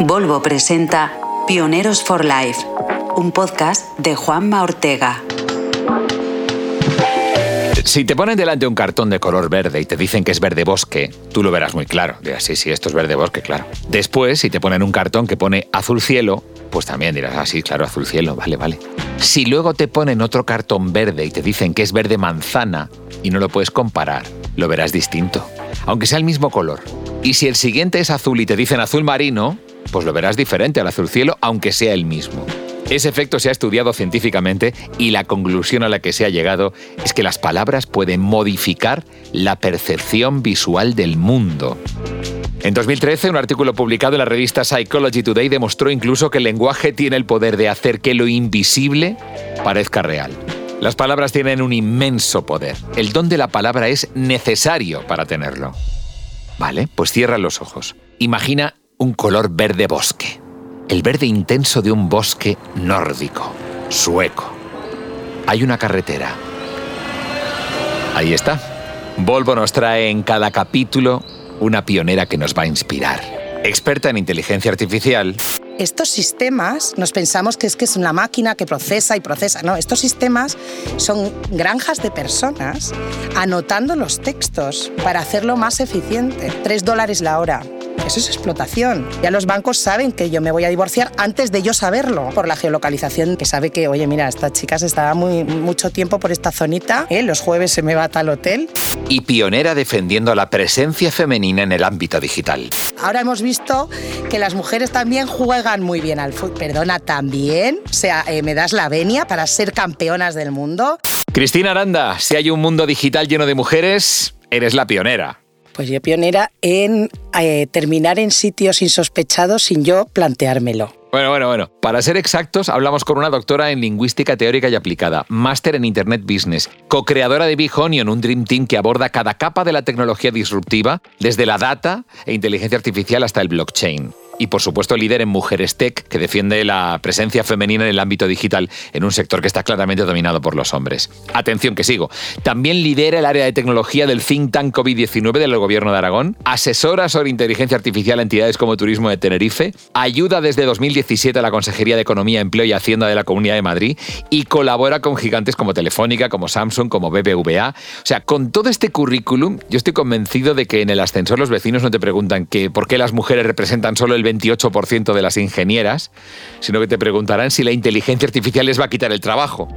Volvo presenta Pioneros for Life, un podcast de Juanma Ortega. Si te ponen delante un cartón de color verde y te dicen que es verde bosque, tú lo verás muy claro. Dirás, sí, sí, esto es verde bosque, claro. Después, si te ponen un cartón que pone azul cielo, pues también dirás, ah, sí, claro, azul cielo, vale, vale. Si luego te ponen otro cartón verde y te dicen que es verde manzana y no lo puedes comparar, lo verás distinto, aunque sea el mismo color. Y si el siguiente es azul y te dicen azul marino, pues lo verás diferente al azul cielo, aunque sea el mismo. Ese efecto se ha estudiado científicamente y la conclusión a la que se ha llegado es que las palabras pueden modificar la percepción visual del mundo. En 2013, un artículo publicado en la revista Psychology Today demostró incluso que el lenguaje tiene el poder de hacer que lo invisible parezca real. Las palabras tienen un inmenso poder. El don de la palabra es necesario para tenerlo. Vale, pues cierra los ojos. Imagina un color verde bosque el verde intenso de un bosque nórdico, sueco. Hay una carretera. Ahí está. Volvo nos trae en cada capítulo una pionera que nos va a inspirar. Experta en inteligencia artificial. Estos sistemas nos pensamos que es que es una máquina que procesa y procesa. No, estos sistemas son granjas de personas anotando los textos para hacerlo más eficiente. Tres dólares la hora. Eso es explotación. Ya los bancos saben que yo me voy a divorciar antes de yo saberlo, por la geolocalización, que sabe que, oye, mira, esta chica se está muy, mucho tiempo por esta zonita, ¿eh? los jueves se me va a tal hotel. Y pionera defendiendo la presencia femenina en el ámbito digital. Ahora hemos visto que las mujeres también juegan muy bien al fútbol. Perdona, también. O sea, eh, me das la venia para ser campeonas del mundo. Cristina Aranda, si hay un mundo digital lleno de mujeres, eres la pionera. Pues yo pionera en eh, terminar en sitios insospechados sin yo planteármelo. Bueno, bueno, bueno. Para ser exactos, hablamos con una doctora en lingüística teórica y aplicada, máster en Internet Business, co-creadora de Big Onion, un Dream Team que aborda cada capa de la tecnología disruptiva, desde la data e inteligencia artificial hasta el blockchain y por supuesto líder en Mujeres Tech, que defiende la presencia femenina en el ámbito digital en un sector que está claramente dominado por los hombres. Atención que sigo. También lidera el área de tecnología del think tank COVID-19 del gobierno de Aragón, asesora sobre inteligencia artificial a entidades como Turismo de Tenerife, ayuda desde 2017 a la Consejería de Economía, Empleo y Hacienda de la Comunidad de Madrid y colabora con gigantes como Telefónica, como Samsung, como BBVA. O sea, con todo este currículum, yo estoy convencido de que en el ascensor los vecinos no te preguntan que por qué las mujeres representan solo el 28% de las ingenieras, sino que te preguntarán si la inteligencia artificial les va a quitar el trabajo.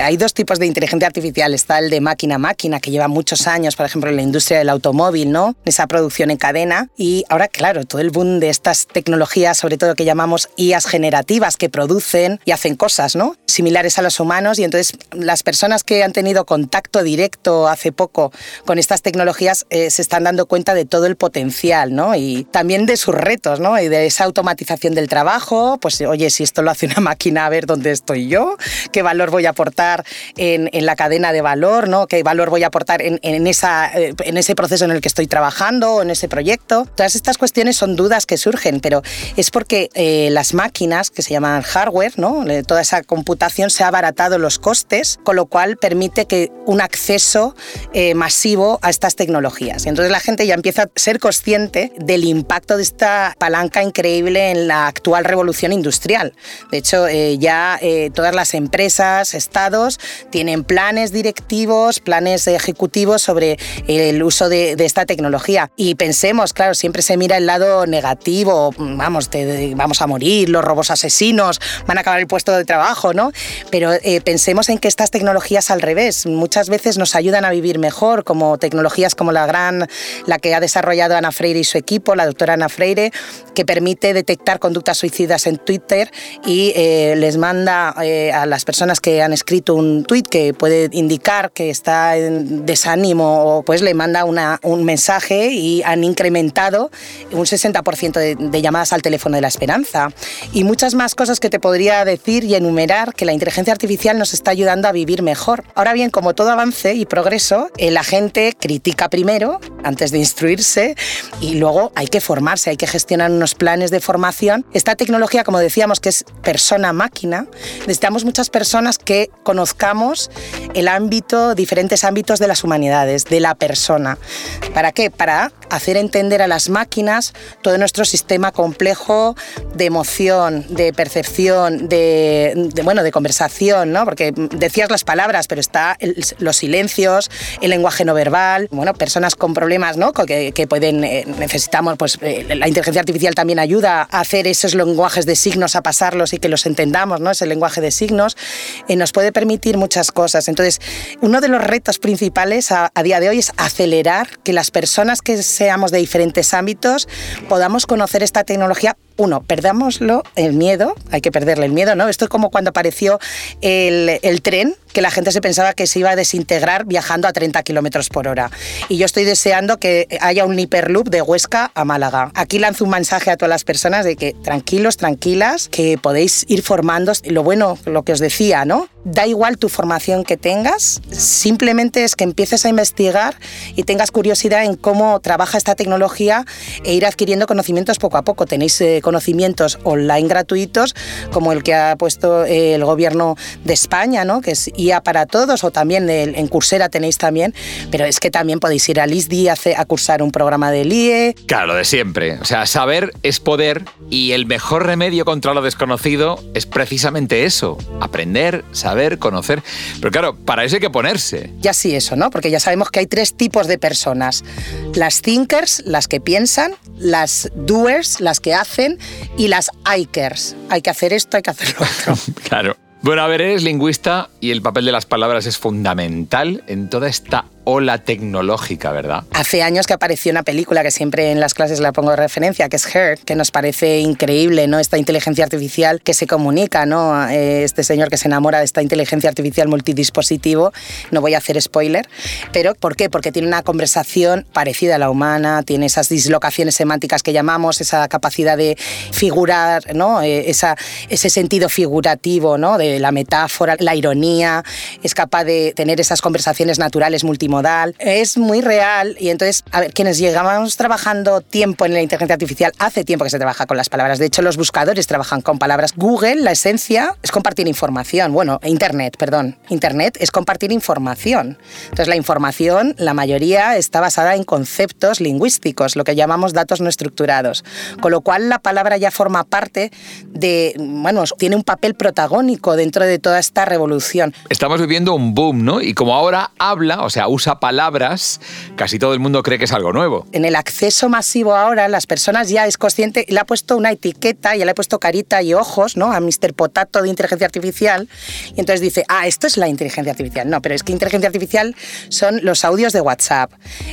Hay dos tipos de inteligencia artificial. Está el de máquina a máquina, que lleva muchos años, por ejemplo, en la industria del automóvil, ¿no? Esa producción en cadena. Y ahora, claro, todo el boom de estas tecnologías, sobre todo que llamamos IAS generativas, que producen y hacen cosas, ¿no? Similares a los humanos. Y entonces, las personas que han tenido contacto directo hace poco con estas tecnologías eh, se están dando cuenta de todo el potencial, ¿no? Y también de sus retos, ¿no? Y de esa automatización del trabajo. Pues, oye, si esto lo hace una máquina, a ver dónde estoy yo, qué valor voy a aportar en, la cadena de valor, ¿no? qué valor voy a aportar en, esa, eh, en ese proceso en el que estoy trabajando o en ese proyecto. Todas estas cuestiones son dudas que surgen, pero es porque eh, las máquinas, que se llaman hardware, ¿no? Eh, toda esa computación se ha abaratado los costes, con lo cual permite que un acceso masivo a estas tecnologías. Y entonces la gente ya empieza a ser consciente del impacto de esta palanca increíble en la actual revolución industrial. De hecho, ya todas las empresas, Tienen planes directivos, planes ejecutivos sobre el uso de, esta tecnología. Y pensemos, claro, siempre se mira el lado negativo, vamos, vamos a morir, los robos asesinos, van a acabar el puesto de trabajo, ¿no? Pero eh, pensemos en que estas tecnologías al revés, muchas veces nos ayudan a vivir mejor, como tecnologías como la gran, la que ha desarrollado Ana Freire y su equipo, la doctora Ana Freire, que permite detectar conductas suicidas en Twitter y eh, les manda eh, a las personas que han escrito un tuit que puede indicar que está en desánimo o pues le manda un mensaje y han incrementado un 60% de, de llamadas al teléfono de la esperanza y muchas más cosas que te podría decir y enumerar que la inteligencia artificial nos está ayudando a vivir mejor. Ahora bien, como todo avance y progreso, eh, la gente critica primero antes de instruirse y luego hay que formarse, hay que gestionar unos planes de formación. Esta tecnología, como decíamos, que es persona-máquina, necesitamos muchas personas que conozcamos el ámbito, diferentes ámbitos de las humanidades, de la persona. ¿Para qué? Para hacer entender a las máquinas todo nuestro sistema complejo de emoción, de percepción, de, bueno, de conversación, ¿no? Porque decías las palabras, pero está los silencios, el lenguaje no verbal, bueno, personas con problemas, ¿no? Que, pueden, eh, necesitamos, pues eh, la inteligencia artificial también ayuda a hacer esos lenguajes de signos, a pasarlos y que los entendamos, ¿no? Ese lenguaje de signos eh, nos puede permitir muchas cosas. Entonces, uno de los retos principales a día de hoy es acelerar que las personas que seamos de diferentes ámbitos podamos conocer esta tecnología uno, perdámoslo el miedo, hay que perderle el miedo, ¿no? Esto es como cuando apareció el, tren, que la gente se pensaba que se iba a desintegrar viajando a 30 kilómetros por hora. Y yo estoy deseando que haya un hiperloop de Huesca a Málaga. Aquí lanzo un mensaje a todas las personas de que tranquilos, tranquilas, que podéis ir formando. Lo bueno, lo que os decía, ¿no? Da igual tu formación que tengas, simplemente es que empieces a investigar y tengas curiosidad en cómo trabaja esta tecnología e ir adquiriendo conocimientos poco a poco. Tenéis eh, conocimientos online gratuitos como el que ha puesto eh, el gobierno de España, ¿no? que es IA para todos, o también en Coursera tenéis también, pero es que también podéis ir al ISDI a, a cursar un programa del IE. Claro, lo de siempre. O sea, saber es poder y el mejor remedio contra lo desconocido es precisamente eso, aprender, saber, conocer. Pero claro, para eso hay que ponerse. Ya sí eso, ¿no? Porque ya sabemos que hay tres tipos de personas. Las thinkers, las que piensan, las doers, las que hacen, y las ikers. Hay que hacer esto, hay que hacer lo otro. claro. Bueno, a ver, eres lingüista y el papel de las palabras es fundamental en toda esta ola tecnológica, ¿verdad? Hace años que apareció una película que siempre en las clases la pongo de referencia, que es Her, que nos parece increíble, ¿no? Esta inteligencia artificial que se comunica, ¿no? Eh, este señor que se enamora de esta inteligencia artificial multidispositivo, no voy a hacer spoiler, pero ¿por qué? Porque tiene una conversación parecida a la humana, tiene esas dislocaciones semánticas que llamamos, esa capacidad de figurar, ¿no? Eh, esa, ese sentido figurativo, ¿no? De la metáfora, la ironía, es capaz de tener esas conversaciones naturales multimodales modal, es muy real y entonces, a ver, quienes llegamos trabajando tiempo en la inteligencia artificial, hace tiempo que se trabaja con las palabras, de hecho los buscadores trabajan con palabras. Google, la esencia es compartir información, bueno, Internet, perdón, Internet es compartir información. Entonces la información, la mayoría está basada en conceptos lingüísticos, lo que llamamos datos no estructurados, con lo cual la palabra ya forma parte de, bueno, tiene un papel protagónico dentro de toda esta revolución. Estamos viviendo un boom, ¿no? Y como ahora habla, o sea, usa usa palabras, casi todo el mundo cree que es algo nuevo. En el acceso masivo ahora, las personas ya es consciente, le ha puesto una etiqueta, ya le ha puesto carita y ojos, ¿no? A Mr. Potato de inteligencia artificial, y entonces dice, ah, esto es la inteligencia artificial. No, pero es que inteligencia artificial son los audios de WhatsApp.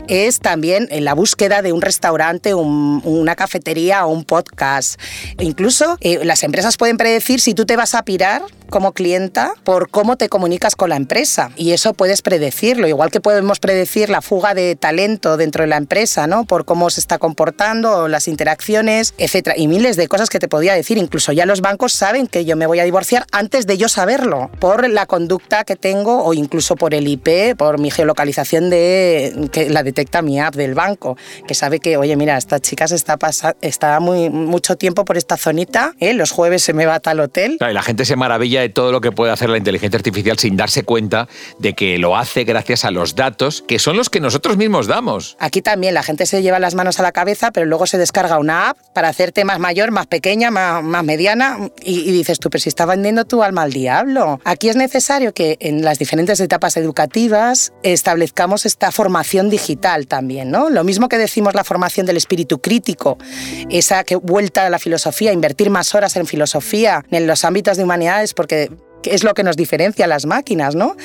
Es también en la búsqueda de un restaurante, una cafetería o un podcast. incluso eh, las empresas pueden predecir si tú te vas a pirar como clienta por cómo te comunicas con la empresa. Y eso puedes predecirlo, igual que podemos predecir la fuga de talento dentro de la empresa, ¿no? Por cómo se está comportando, las interacciones, etcétera. Y miles de cosas que te podía decir. Incluso ya los bancos saben que yo me voy a divorciar antes de yo saberlo, por la conducta que tengo o incluso por el IP, por mi geolocalización de que la detecta mi app del banco, que sabe que, oye, mira, esta chica se está, está muy, mucho tiempo por esta zonita, ¿eh? los jueves se me va a tal hotel. y la gente se maravilla de todo lo que puede hacer la inteligencia artificial sin darse cuenta de que lo hace gracias a los datos que son los que nosotros mismos damos. Aquí también la gente se lleva las manos a la cabeza, pero luego se descarga una app para hacerte más mayor, más pequeña, más, más mediana y, dices tú, pero si está vendiendo tu alma al diablo. Aquí es necesario que en las diferentes etapas educativas establezcamos esta formación digital también, ¿no? Lo mismo que decimos la formación del espíritu crítico, esa que vuelta a la filosofía, invertir más horas en filosofía, en los ámbitos de humanidades, porque que es lo que nos diferencia a las máquinas, ¿no?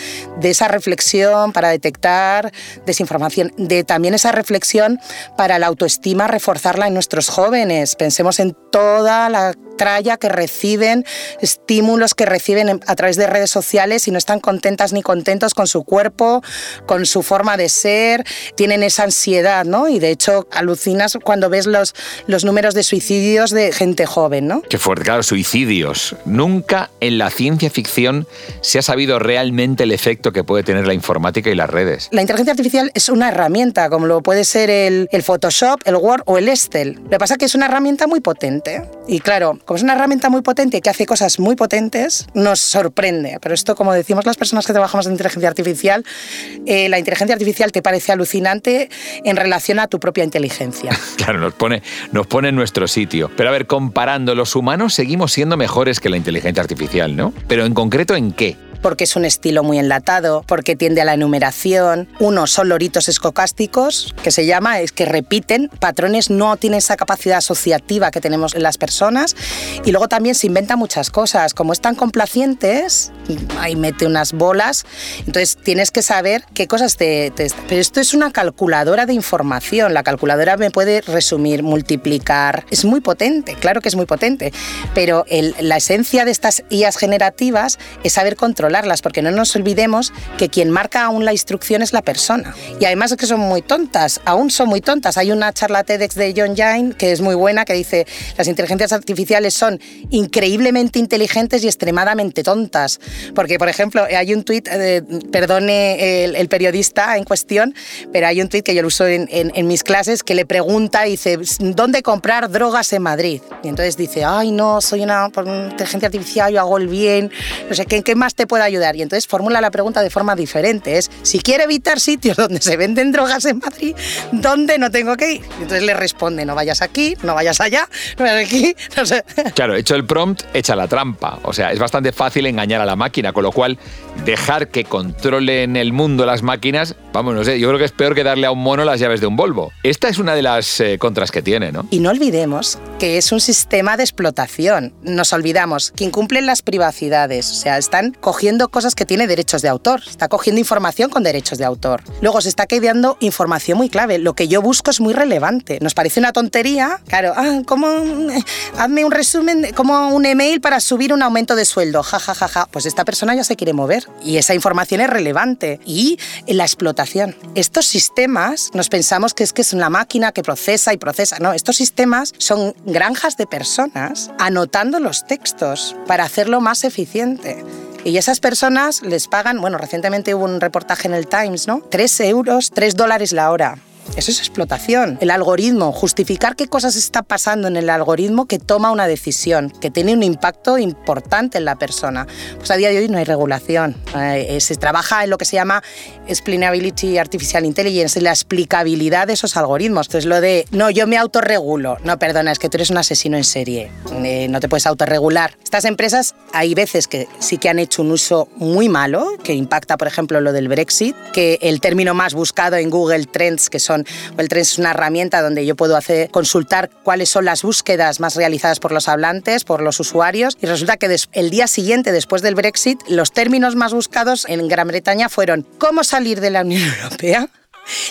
De esa reflexión para detectar desinformación, de también esa reflexión para la autoestima, reforzarla en nuestros jóvenes. Pensemos en toda la tralla que reciben, estímulos que reciben a través de redes sociales y no están contentas ni contentos con su cuerpo, con su forma de ser, tienen esa ansiedad, ¿no? Y de hecho alucinas cuando ves los, los números de suicidios de gente joven, ¿no? Qué fuerte, claro, suicidios. Nunca en la ciencia ficción se ha sabido realmente el efecto que puede tener la informática y las redes. La inteligencia artificial es una herramienta, como lo puede ser el, Photoshop, el Word o el Excel. Lo que pasa es que es una herramienta muy potente Y claro, como es una herramienta muy potente que hace cosas muy potentes, nos sorprende. Pero esto, como decimos las personas que trabajamos en inteligencia artificial, eh, la inteligencia artificial te parece alucinante en relación a tu propia inteligencia. claro, nos pone, nos pone en nuestro sitio. Pero a ver, comparando, los humanos seguimos siendo mejores que la inteligencia artificial, ¿no? Pero en concreto, ¿en qué? Porque es un estilo muy enlatado, porque tiende a la enumeración. Uno son loritos escocásticos, que se llama, es que repiten patrones, no tienen esa capacidad asociativa que tenemos las personas. Y luego también se inventa muchas cosas. Como están complacientes, ahí mete unas bolas. Entonces tienes que saber qué cosas te, Pero esto es una calculadora de información. La calculadora me puede resumir, multiplicar. Es muy potente, claro que es muy potente. Pero la esencia de estas IAs generativas es saber controlar porque no nos olvidemos que quien marca aún la instrucción es la persona. Y además es que son muy tontas, aún son muy tontas. Hay una charla TEDx de John Jain que es muy buena, que dice, las inteligencias artificiales son increíblemente inteligentes y extremadamente tontas. Porque, por ejemplo, hay un tuit, eh, perdone el, periodista en cuestión, pero hay un tuit que yo lo uso en, en, mis clases que le pregunta, dice, ¿dónde comprar drogas en Madrid? Y entonces dice, ay, no, soy una, inteligencia artificial, yo hago el bien, no sé, ¿qué, qué más te ayudar? Y entonces formula la pregunta de forma diferente. Es, si quiere evitar sitios donde se venden drogas en Madrid, ¿dónde no tengo que ir? Y entonces le responde, no vayas aquí, no vayas allá, no vayas aquí, no sé. Claro, hecho el prompt, echa la trampa. O sea, es bastante fácil engañar a la máquina, con lo cual dejar que controlen el mundo las máquinas, vamos, no sé, yo creo que es peor que darle a un mono las llaves de un Volvo. Esta es una de las eh, contras que tiene, ¿no? Y no olvidemos que es un sistema de explotación. Nos olvidamos que incumplen las privacidades, o sea, están cogiendo cosas que tiene derechos de autor, está cogiendo información con derechos de autor. Luego se está quedando información muy clave. Lo que yo busco es muy relevante. Nos parece una tontería, claro, ah, ¿cómo? Hazme un resumen, como un email para subir un aumento de sueldo, ja, ja, ja, ja. Pues esta persona ya se quiere mover y esa información es relevante. Y la explotación. Estos sistemas, nos pensamos que es que es una máquina que procesa y procesa. No, estos sistemas son granjas de personas anotando los textos para hacerlo más eficiente. Y esas personas les pagan, bueno, recientemente hubo un reportaje en el Times, ¿no? Tres euros, tres dólares la hora. Eso es explotación. El algoritmo, justificar qué cosas está pasando en el algoritmo que toma una decisión, que tiene un impacto importante en la persona. Pues a día de hoy no hay regulación. Eh, se trabaja en lo que se llama Explainability Artificial Intelligence, la explicabilidad de esos algoritmos. Entonces lo de, no, yo me autorregulo. No, perdona, es que tú eres un asesino en serie. Eh, no te puedes autorregular. Estas empresas hay veces que sí que han hecho un uso muy malo, que impacta, por ejemplo, lo del Brexit, que el término más buscado en Google Trends, que son el tren es una herramienta donde yo puedo hacer, consultar cuáles son las búsquedas más realizadas por los hablantes, por los usuarios, y resulta que el día siguiente, después del Brexit, los términos más buscados en Gran Bretaña fueron ¿cómo salir de la Unión Europea?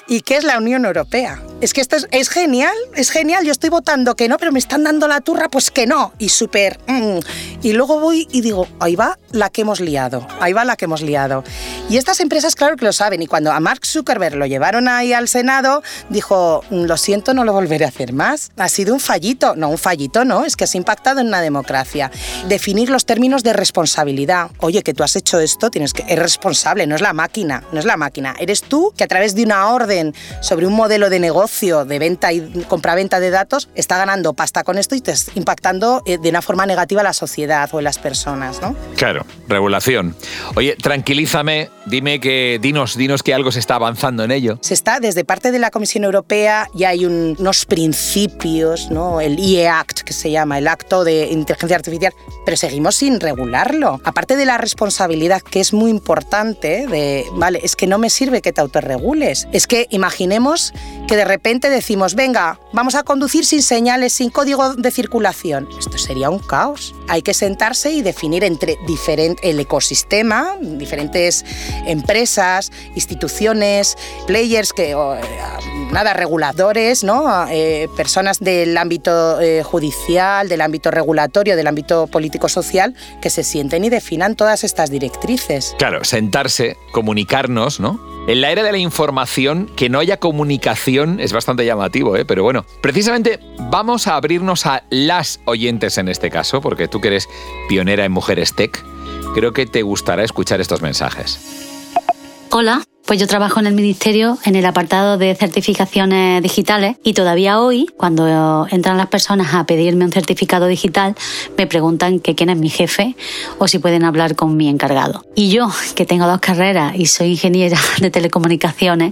¿Y qué es la Unión Europea? Es que esto es, genial, es genial. Yo estoy votando que no, pero me están dando la turra, pues que no. Y súper. Mm. Y luego voy y digo, ahí va la que hemos liado, ahí va la que hemos liado. Y estas empresas, claro que lo saben. Y cuando a Mark Zuckerberg lo llevaron ahí al Senado, dijo, mm, lo siento, no lo volveré a hacer más. Ha sido un fallito. No, un fallito no, es que has impactado en una democracia. Definir los términos de responsabilidad. Oye, que tú has hecho esto, tienes que. Eres responsable, no es la máquina, no es la máquina. Eres tú que a través de una orden sobre un modelo de negocio de venta y compraventa de datos, está ganando pasta con esto y te está impactando eh, de una forma negativa a la sociedad o en las personas, ¿no? Claro, regulación. Oye, tranquilízame, dime que, dinos, dinos que algo se está avanzando en ello. Se está, desde parte de la Comisión Europea ya hay unos principios, ¿no? El IE Act, que se llama, el acto de inteligencia artificial, pero seguimos sin regularlo. Aparte de la responsabilidad, que es muy importante, de, vale, es que no me sirve que te autorregules, es que imaginemos que de repente decimos, venga, vamos a conducir sin señales, sin código de circulación. Esto sería un caos. Hay que sentarse y definir entre diferente, el ecosistema, diferentes empresas, instituciones, players, que, nada, reguladores, ¿no? Eh, personas del ámbito eh, judicial, del ámbito regulatorio, del ámbito político-social, que se sienten y definan todas estas directrices. Claro, sentarse, comunicarnos, ¿no? En la era de la información, que no haya comunicación es bastante llamativo, ¿eh? pero bueno, precisamente vamos a abrirnos a las oyentes en este caso, porque tú que eres pionera en mujeres tech, creo que te gustará escuchar estos mensajes. Hola, Pues yo trabajo en el Ministerio en el apartado de certificaciones digitales y todavía hoy, cuando entran las personas a pedirme un certificado digital, me preguntan que quién es mi jefe o si pueden hablar con mi encargado. Y yo, que tengo dos carreras y soy ingeniera de telecomunicaciones,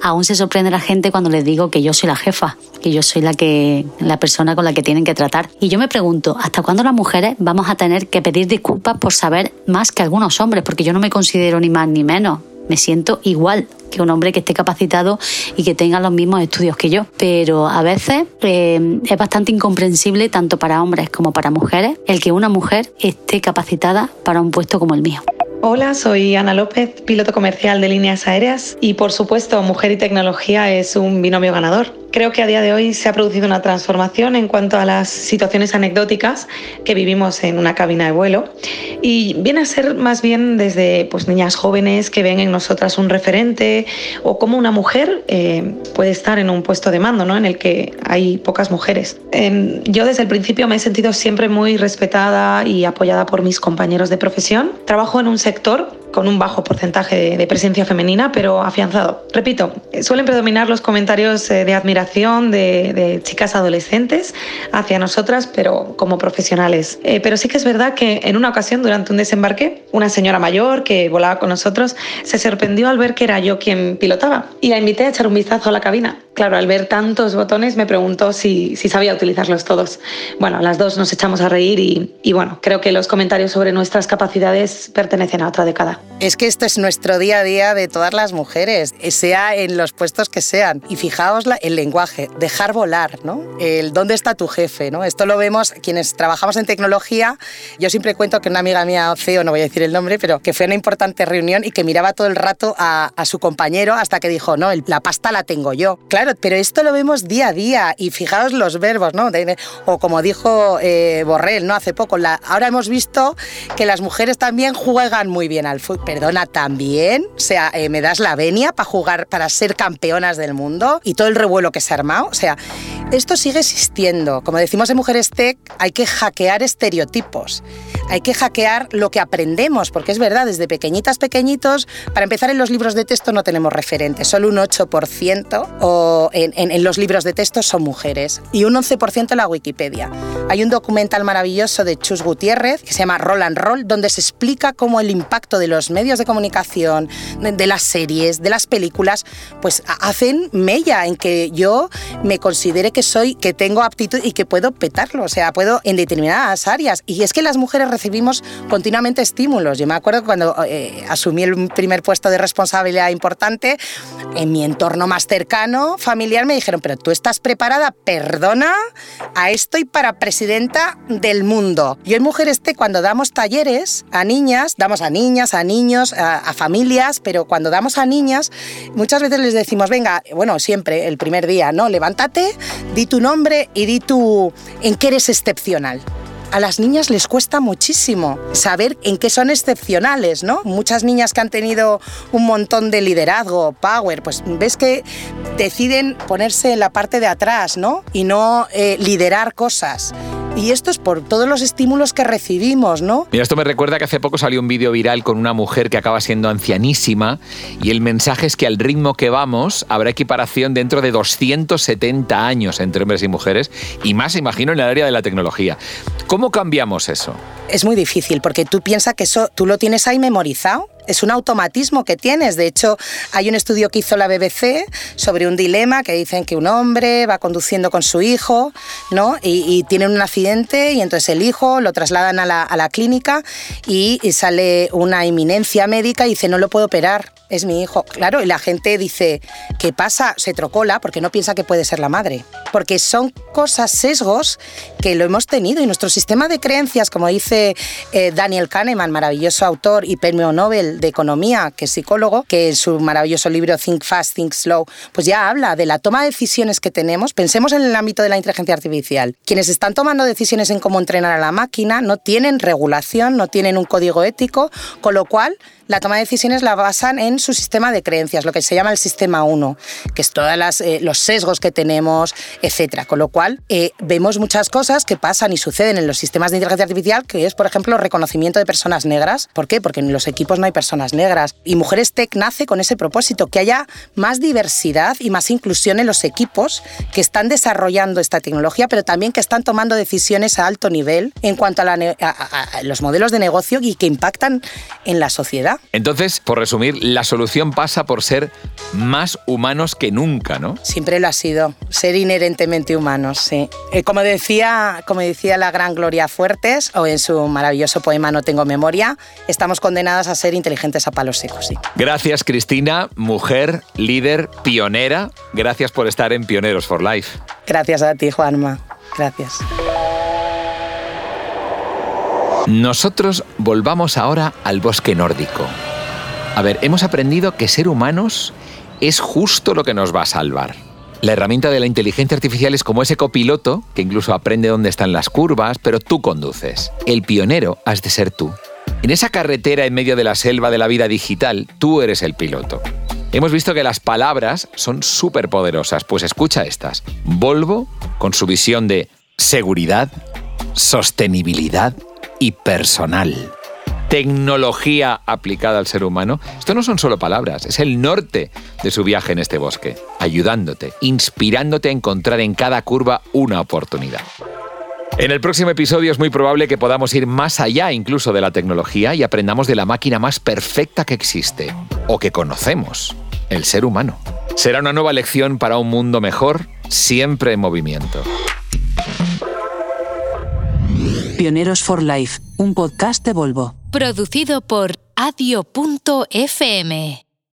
aún se sorprende la gente cuando les digo que yo soy la jefa, que yo soy la que la persona con la que tienen que tratar. Y yo me pregunto, ¿hasta cuándo las mujeres vamos a tener que pedir disculpas por saber más que algunos hombres? Porque yo no me considero ni más ni menos me siento igual que un hombre que esté capacitado y que tenga los mismos estudios que yo. Pero a veces eh, es bastante incomprensible, tanto para hombres como para mujeres, el que una mujer esté capacitada para un puesto como el mío. Hola, soy Ana López, piloto comercial de líneas aéreas y por supuesto mujer y tecnología es un binomio ganador. Creo que a día de hoy se ha producido una transformación en cuanto a las situaciones anecdóticas que vivimos en una cabina de vuelo y viene a ser más bien desde pues, niñas jóvenes que ven en nosotras un referente o como una mujer eh, puede estar en un puesto de mando ¿no? en el que hay pocas mujeres. Em, yo desde el principio me he sentido siempre muy respetada y apoyada por mis compañeros de profesión. Trabajo en un sector sector con un bajo porcentaje de, presencia femenina, pero afianzado. Repito, suelen predominar los comentarios eh, de admiración de, chicas adolescentes hacia nosotras, pero como profesionales. Eh, pero sí que es verdad que en una ocasión, durante un desembarque, una señora mayor que volaba con nosotros se sorprendió al ver que era yo quien pilotaba y la invité a echar un vistazo a la cabina. Claro, al ver tantos botones me preguntó si, si sabía utilizarlos todos. Bueno, las dos nos echamos a reír y, y bueno, creo que los comentarios sobre nuestras capacidades pertenecen a otra década. Es que esto es nuestro día a día de todas las mujeres, sea en los puestos que sean. Y fijaos el lenguaje, dejar volar, ¿no? El dónde está tu jefe, ¿no? Esto lo vemos quienes trabajamos en tecnología. Yo siempre cuento que una amiga mía, CEO, no voy a decir el nombre, pero que fue a una importante reunión y que miraba todo el rato a, su compañero hasta que dijo, no, la pasta la tengo yo. Claro, pero esto lo vemos día a día y fijaos los verbos, ¿no? o como dijo eh, Borrell, ¿no? Hace poco, la, ahora hemos visto que las mujeres también juegan muy bien al fútbol perdona, también, o sea, eh, me das la venia para jugar, para ser campeonas del mundo y todo el revuelo que se ha armado, o sea, esto sigue existiendo. Como decimos en Mujeres Tech, hay que hackear estereotipos, hay que hackear lo que aprendemos, porque es verdad, desde pequeñitas, pequeñitos, para empezar en los libros de texto no tenemos referentes, solo un 8% o en, en los libros de texto son mujeres y un 11% en la Wikipedia. Hay un documental maravilloso de Chus Gutiérrez que se llama Roll and Roll, donde se explica cómo el impacto de los medios de comunicación, de, las series, de las películas, pues hacen mella en que yo me considere que soy, que tengo aptitud y que puedo petarlo, o sea, puedo en determinadas áreas. Y es que las mujeres recibimos continuamente estímulos. Yo me acuerdo cuando eh, asumí el primer puesto de responsabilidad importante, en mi entorno más cercano, familiar, me dijeron, pero tú estás preparada, perdona, a esto y para presidenta del mundo. Yo en Mujeres T, cuando damos talleres a niñas, damos a niñas, a niños, a, familias, pero cuando damos a niñas, muchas veces les decimos, venga, bueno, siempre el primer día, ¿no? Levántate, di tu nombre y di tu en qué eres excepcional a las niñas les cuesta muchísimo saber en qué son excepcionales, ¿no? Muchas niñas que han tenido un montón de liderazgo, power, pues ves que deciden ponerse en la parte de atrás, ¿no? Y no eh, liderar cosas. Y esto es por todos los estímulos que recibimos, ¿no? Mira, esto me recuerda que hace poco salió un vídeo viral con una mujer que acaba siendo ancianísima y el mensaje es que al ritmo que vamos habrá equiparación dentro de 270 años entre hombres y mujeres y más, imagino, en el área de la tecnología. ¿Cómo cambiamos eso? Es muy difícil porque tú piensas que eso tú lo tienes ahí memorizado es un automatismo que tienes. De hecho, hay un estudio que hizo la BBC sobre un dilema que dicen que un hombre va conduciendo con su hijo, ¿no? Y, tiene un accidente y entonces el hijo lo trasladan a la, clínica y, y, sale una eminencia médica y dice no lo puedo operar es mi hijo. Claro, y la gente dice, ¿qué pasa? Se trocola porque no piensa que puede ser la madre. Porque son cosas, sesgos que lo hemos tenido y nuestro sistema de creencias, como dice eh, Daniel Kahneman, maravilloso autor y premio Nobel de Economía, que es psicólogo, que en su maravilloso libro Think Fast, Think Slow, pues ya habla de la toma de decisiones que tenemos. Pensemos en el ámbito de la inteligencia artificial. Quienes están tomando decisiones en cómo entrenar a la máquina no tienen regulación, no tienen un código ético, con lo cual la toma de decisiones la basan en su sistema de creencias, lo que se llama el sistema 1, que es todos eh, los sesgos que tenemos, etcétera. Con lo cual, eh, vemos muchas cosas que pasan y suceden en los sistemas de inteligencia artificial, que es, por ejemplo, reconocimiento de personas negras. ¿Por qué? Porque en los equipos no hay personas negras. Y Mujeres Tech nace con ese propósito, que haya más diversidad y más inclusión en los equipos que están desarrollando esta tecnología, pero también que están tomando decisiones a alto nivel en cuanto a, a los modelos de negocio y que impactan en la sociedad. Entonces, por resumir, la solución pasa por ser más humanos que nunca, ¿no? Siempre lo ha sido, ser inherentemente humanos, sí. Eh, como, decía, como decía la gran Gloria Fuertes, o en su maravilloso poema No tengo memoria, estamos condenadas a ser inteligentes a palos secos, sí. Gracias, Cristina, mujer, líder, pionera. Gracias por estar en Pioneros for Life. Gracias a ti, Juanma. Gracias. Nosotros volvamos ahora al bosque nórdico. A ver, hemos aprendido que ser humanos es justo lo que nos va a salvar. La herramienta de la inteligencia artificial es como ese copiloto que incluso aprende dónde están las curvas, pero tú conduces. El pionero has de ser tú. En esa carretera en medio de la selva de la vida digital, tú eres el piloto. Hemos visto que las palabras son súper poderosas, pues escucha estas. Volvo, con su visión de seguridad, sostenibilidad y personal tecnología aplicada al ser humano, esto no son solo palabras, es el norte de su viaje en este bosque, ayudándote, inspirándote a encontrar en cada curva una oportunidad. En el próximo episodio es muy probable que podamos ir más allá incluso de la tecnología y aprendamos de la máquina más perfecta que existe o que conocemos, el ser humano. Será una nueva lección para un mundo mejor, siempre en movimiento. Pioneros for Life, un podcast de Volvo. Producido por adio.fm.